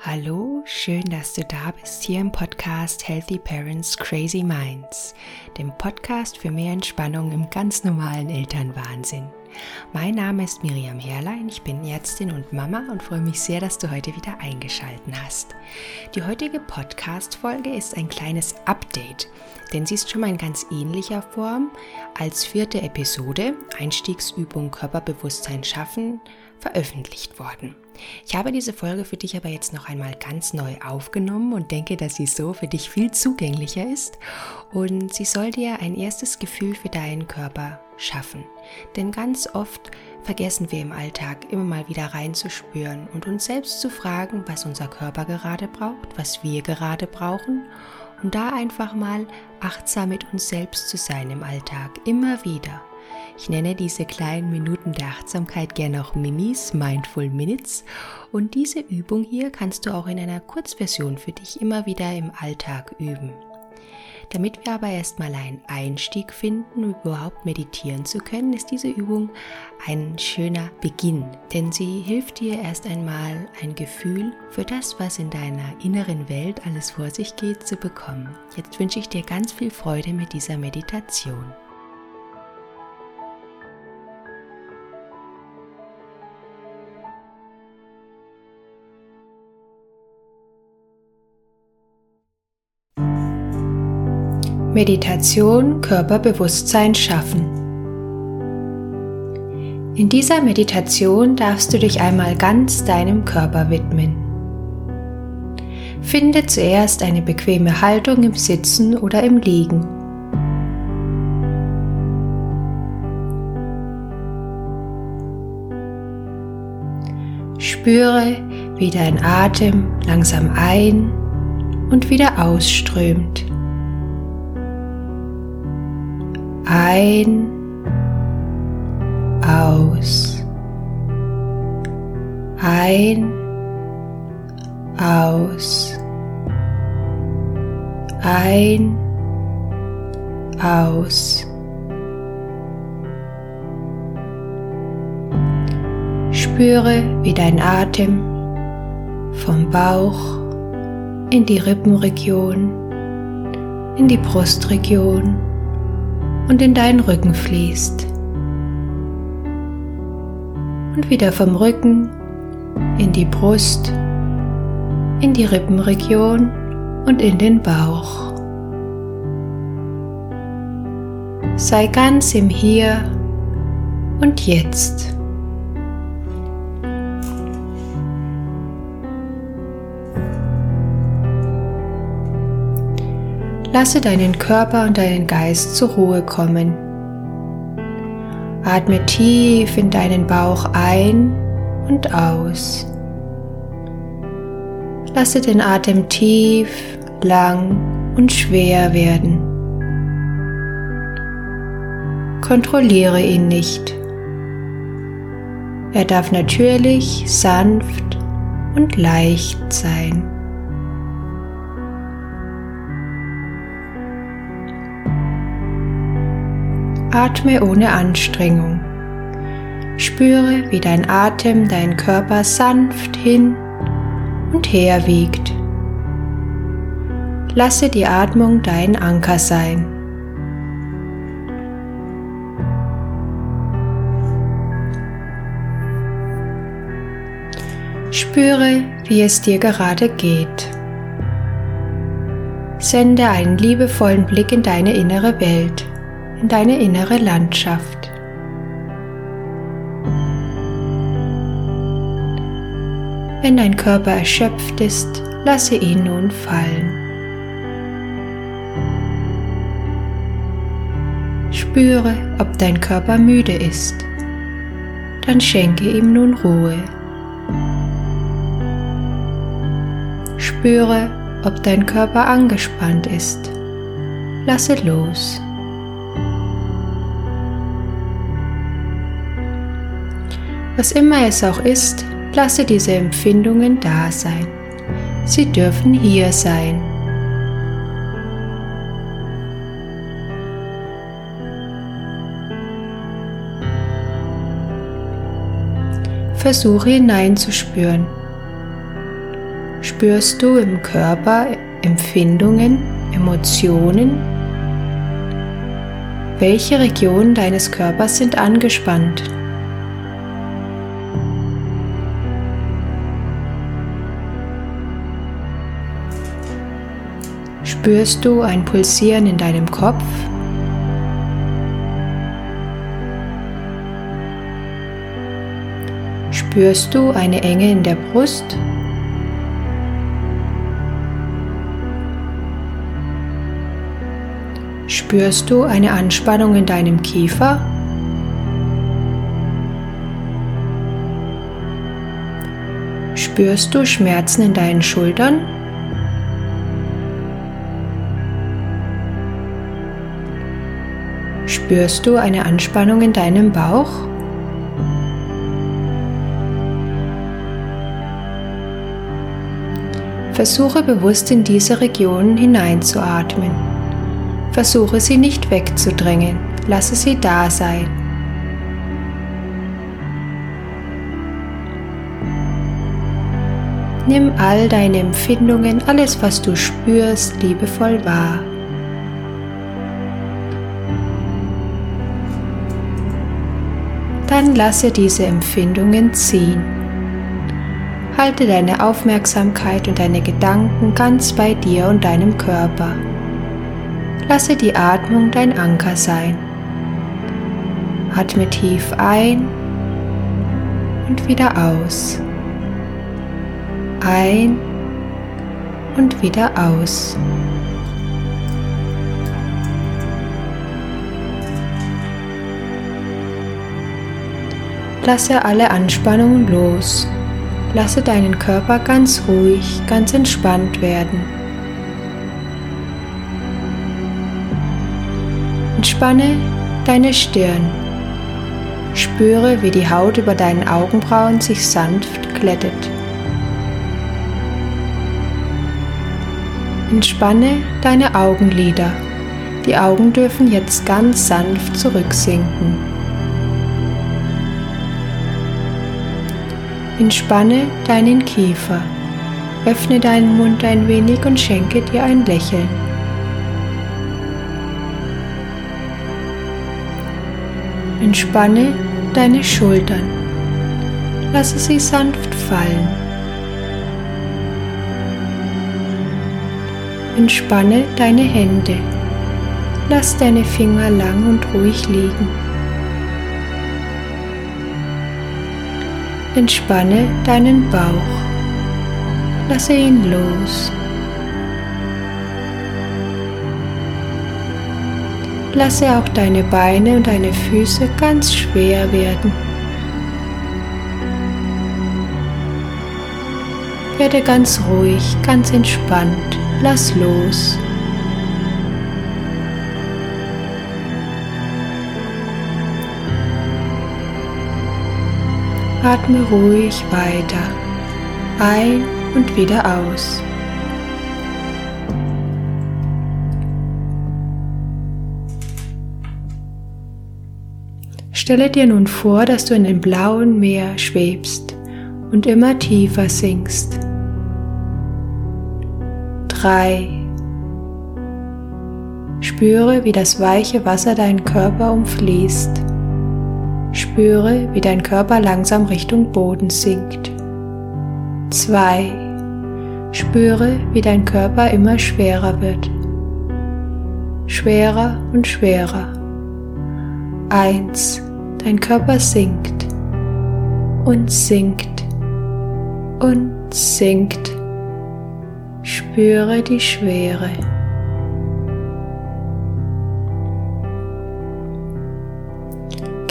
Hallo, schön, dass du da bist hier im Podcast Healthy Parents Crazy Minds, dem Podcast für mehr Entspannung im ganz normalen Elternwahnsinn. Mein Name ist Miriam Herrlein, ich bin Ärztin und Mama und freue mich sehr, dass du heute wieder eingeschalten hast. Die heutige Podcast-Folge ist ein kleines Update, denn sie ist schon mal in ganz ähnlicher Form als vierte Episode Einstiegsübung Körperbewusstsein schaffen veröffentlicht worden. Ich habe diese Folge für dich aber jetzt noch einmal ganz neu aufgenommen und denke, dass sie so für dich viel zugänglicher ist und sie soll dir ein erstes Gefühl für deinen Körper schaffen. Denn ganz oft vergessen wir im Alltag immer mal wieder reinzuspüren und uns selbst zu fragen, was unser Körper gerade braucht, was wir gerade brauchen und da einfach mal achtsam mit uns selbst zu sein im Alltag, immer wieder. Ich nenne diese kleinen Minuten der Achtsamkeit gerne auch Minis, Mindful Minutes. Und diese Übung hier kannst du auch in einer Kurzversion für dich immer wieder im Alltag üben. Damit wir aber erstmal einen Einstieg finden, um überhaupt meditieren zu können, ist diese Übung ein schöner Beginn, denn sie hilft dir erst einmal ein Gefühl für das, was in deiner inneren Welt alles vor sich geht, zu bekommen. Jetzt wünsche ich dir ganz viel Freude mit dieser Meditation. Meditation Körperbewusstsein schaffen. In dieser Meditation darfst du dich einmal ganz deinem Körper widmen. Finde zuerst eine bequeme Haltung im Sitzen oder im Liegen. Spüre, wie dein Atem langsam ein und wieder ausströmt. Ein, aus. Ein, aus. Ein, aus. Spüre, wie dein Atem vom Bauch in die Rippenregion, in die Brustregion und in deinen Rücken fließt. Und wieder vom Rücken in die Brust, in die Rippenregion und in den Bauch. Sei ganz im Hier und Jetzt. Lasse deinen Körper und deinen Geist zur Ruhe kommen. Atme tief in deinen Bauch ein und aus. Lasse den Atem tief, lang und schwer werden. Kontrolliere ihn nicht. Er darf natürlich, sanft und leicht sein. Atme ohne Anstrengung. Spüre, wie dein Atem deinen Körper sanft hin und her wiegt. Lasse die Atmung dein Anker sein. Spüre, wie es dir gerade geht. Sende einen liebevollen Blick in deine innere Welt in deine innere Landschaft. Wenn dein Körper erschöpft ist, lasse ihn nun fallen. Spüre, ob dein Körper müde ist. Dann schenke ihm nun Ruhe. Spüre, ob dein Körper angespannt ist. Lasse los. Was immer es auch ist, lasse diese Empfindungen da sein. Sie dürfen hier sein. Versuche hineinzuspüren. Spürst du im Körper Empfindungen, Emotionen? Welche Regionen deines Körpers sind angespannt? Spürst du ein Pulsieren in deinem Kopf? Spürst du eine Enge in der Brust? Spürst du eine Anspannung in deinem Kiefer? Spürst du Schmerzen in deinen Schultern? Spürst du eine Anspannung in deinem Bauch? Versuche bewusst in diese Region hineinzuatmen. Versuche sie nicht wegzudrängen, lasse sie da sein. Nimm all deine Empfindungen, alles was du spürst, liebevoll wahr. Dann lasse diese Empfindungen ziehen. Halte deine Aufmerksamkeit und deine Gedanken ganz bei dir und deinem Körper. Lasse die Atmung dein Anker sein. Atme tief ein und wieder aus. Ein und wieder aus. Lasse alle Anspannungen los. Lasse deinen Körper ganz ruhig, ganz entspannt werden. Entspanne deine Stirn. Spüre, wie die Haut über deinen Augenbrauen sich sanft glättet. Entspanne deine Augenlider. Die Augen dürfen jetzt ganz sanft zurücksinken. Entspanne deinen Kiefer. Öffne deinen Mund ein wenig und schenke dir ein Lächeln. Entspanne deine Schultern. Lasse sie sanft fallen. Entspanne deine Hände. Lass deine Finger lang und ruhig liegen. Entspanne deinen Bauch. Lasse ihn los. Lasse auch deine Beine und deine Füße ganz schwer werden. Werde ganz ruhig, ganz entspannt. Lass los. Atme ruhig weiter ein und wieder aus. Stelle dir nun vor, dass du in dem blauen Meer schwebst und immer tiefer sinkst. Drei. Spüre, wie das weiche Wasser deinen Körper umfließt. Spüre, wie dein Körper langsam Richtung Boden sinkt. 2. Spüre, wie dein Körper immer schwerer wird. Schwerer und schwerer. 1. Dein Körper sinkt und sinkt und sinkt. Spüre die Schwere.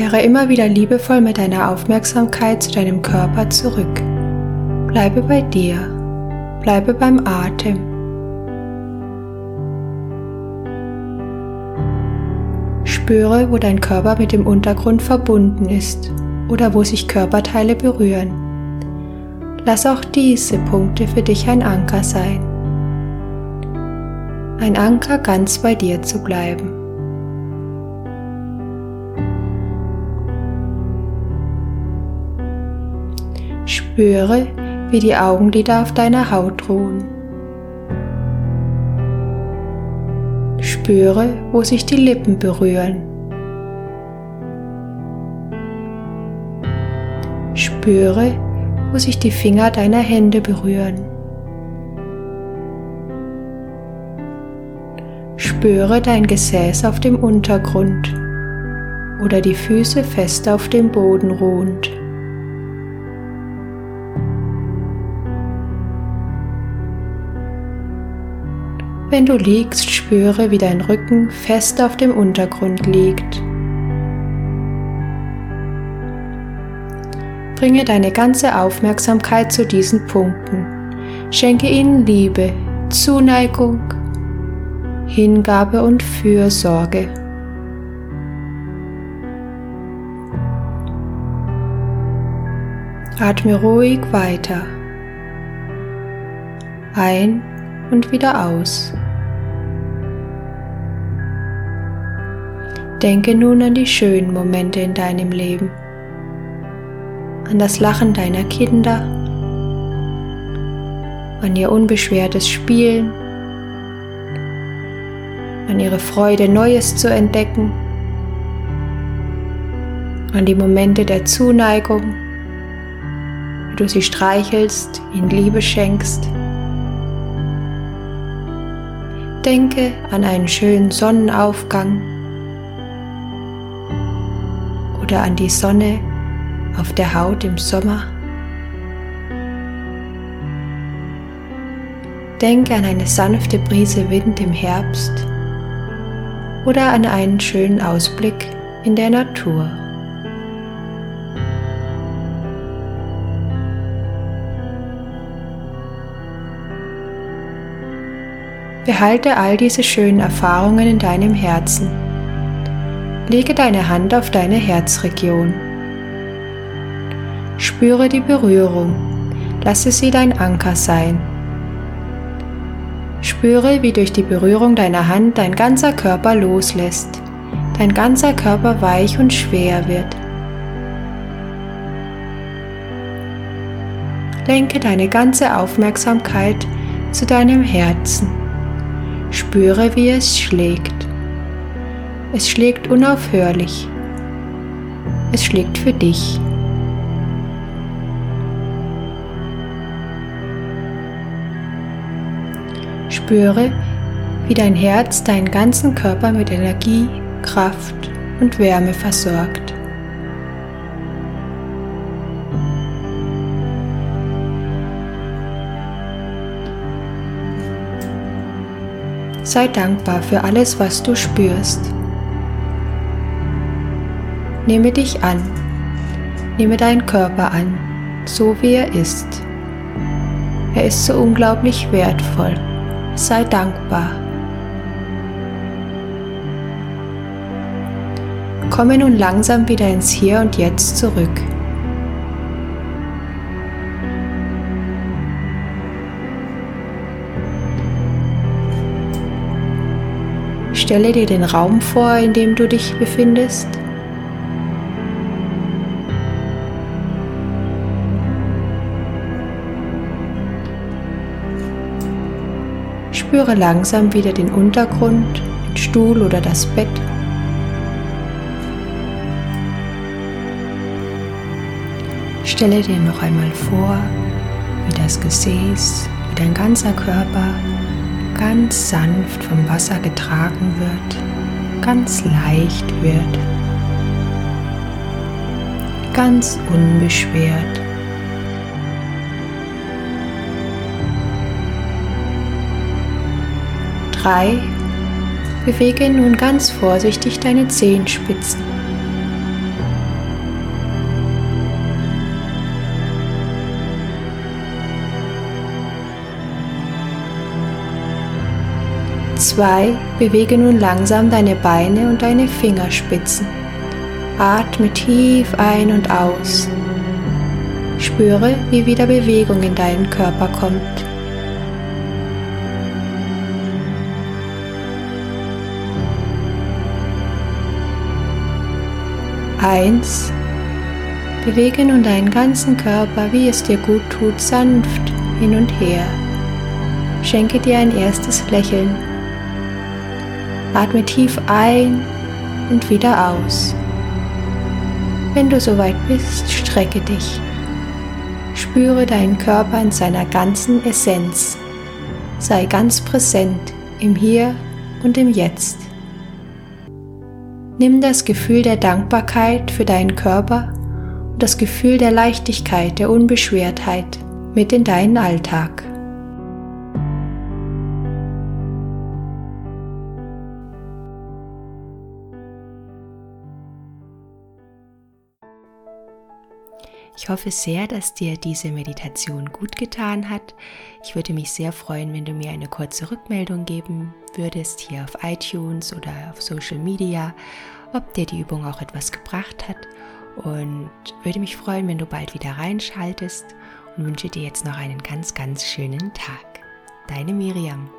Kehre immer wieder liebevoll mit deiner Aufmerksamkeit zu deinem Körper zurück. Bleibe bei dir. Bleibe beim Atem. Spüre, wo dein Körper mit dem Untergrund verbunden ist oder wo sich Körperteile berühren. Lass auch diese Punkte für dich ein Anker sein. Ein Anker ganz bei dir zu bleiben. Spüre, wie die Augenlider auf deiner Haut ruhen. Spüre, wo sich die Lippen berühren. Spüre, wo sich die Finger deiner Hände berühren. Spüre dein Gesäß auf dem Untergrund oder die Füße fest auf dem Boden ruhend. Wenn du liegst, spüre, wie dein Rücken fest auf dem Untergrund liegt. Bringe deine ganze Aufmerksamkeit zu diesen Punkten. Schenke ihnen Liebe, Zuneigung, Hingabe und Fürsorge. Atme ruhig weiter. Ein und wieder aus. Denke nun an die schönen Momente in deinem Leben, an das Lachen deiner Kinder, an ihr unbeschwertes Spielen, an ihre Freude, Neues zu entdecken, an die Momente der Zuneigung, wie du sie streichelst, ihnen Liebe schenkst. Denke an einen schönen Sonnenaufgang oder an die Sonne auf der Haut im Sommer. Denke an eine sanfte Brise Wind im Herbst oder an einen schönen Ausblick in der Natur. Behalte all diese schönen Erfahrungen in deinem Herzen. Lege deine Hand auf deine Herzregion. Spüre die Berührung. Lasse sie dein Anker sein. Spüre, wie durch die Berührung deiner Hand dein ganzer Körper loslässt, dein ganzer Körper weich und schwer wird. Lenke deine ganze Aufmerksamkeit zu deinem Herzen. Spüre, wie es schlägt. Es schlägt unaufhörlich. Es schlägt für dich. Spüre, wie dein Herz deinen ganzen Körper mit Energie, Kraft und Wärme versorgt. Sei dankbar für alles, was du spürst. Nehme dich an. Nehme deinen Körper an, so wie er ist. Er ist so unglaublich wertvoll. Sei dankbar. Komme nun langsam wieder ins Hier und Jetzt zurück. Stelle dir den Raum vor, in dem du dich befindest. Spüre langsam wieder den Untergrund, den Stuhl oder das Bett. Stelle dir noch einmal vor, wie das Gesäß, wie dein ganzer Körper ganz sanft vom Wasser getragen wird, ganz leicht wird, ganz unbeschwert. Drei. Bewege nun ganz vorsichtig deine Zehenspitzen. 2. Bewege nun langsam deine Beine und deine Fingerspitzen. Atme tief ein und aus. Spüre, wie wieder Bewegung in deinen Körper kommt. Eins. Bewege nun deinen ganzen Körper, wie es dir gut tut, sanft hin und her. Schenke dir ein erstes Lächeln. Atme tief ein und wieder aus. Wenn du soweit bist, strecke dich. Spüre deinen Körper in seiner ganzen Essenz. Sei ganz präsent im Hier und im Jetzt. Nimm das Gefühl der Dankbarkeit für deinen Körper und das Gefühl der Leichtigkeit, der Unbeschwertheit mit in deinen Alltag. Ich hoffe sehr, dass dir diese Meditation gut getan hat. Ich würde mich sehr freuen, wenn du mir eine kurze Rückmeldung geben würdest hier auf iTunes oder auf Social Media, ob dir die Übung auch etwas gebracht hat. Und würde mich freuen, wenn du bald wieder reinschaltest und wünsche dir jetzt noch einen ganz, ganz schönen Tag. Deine Miriam.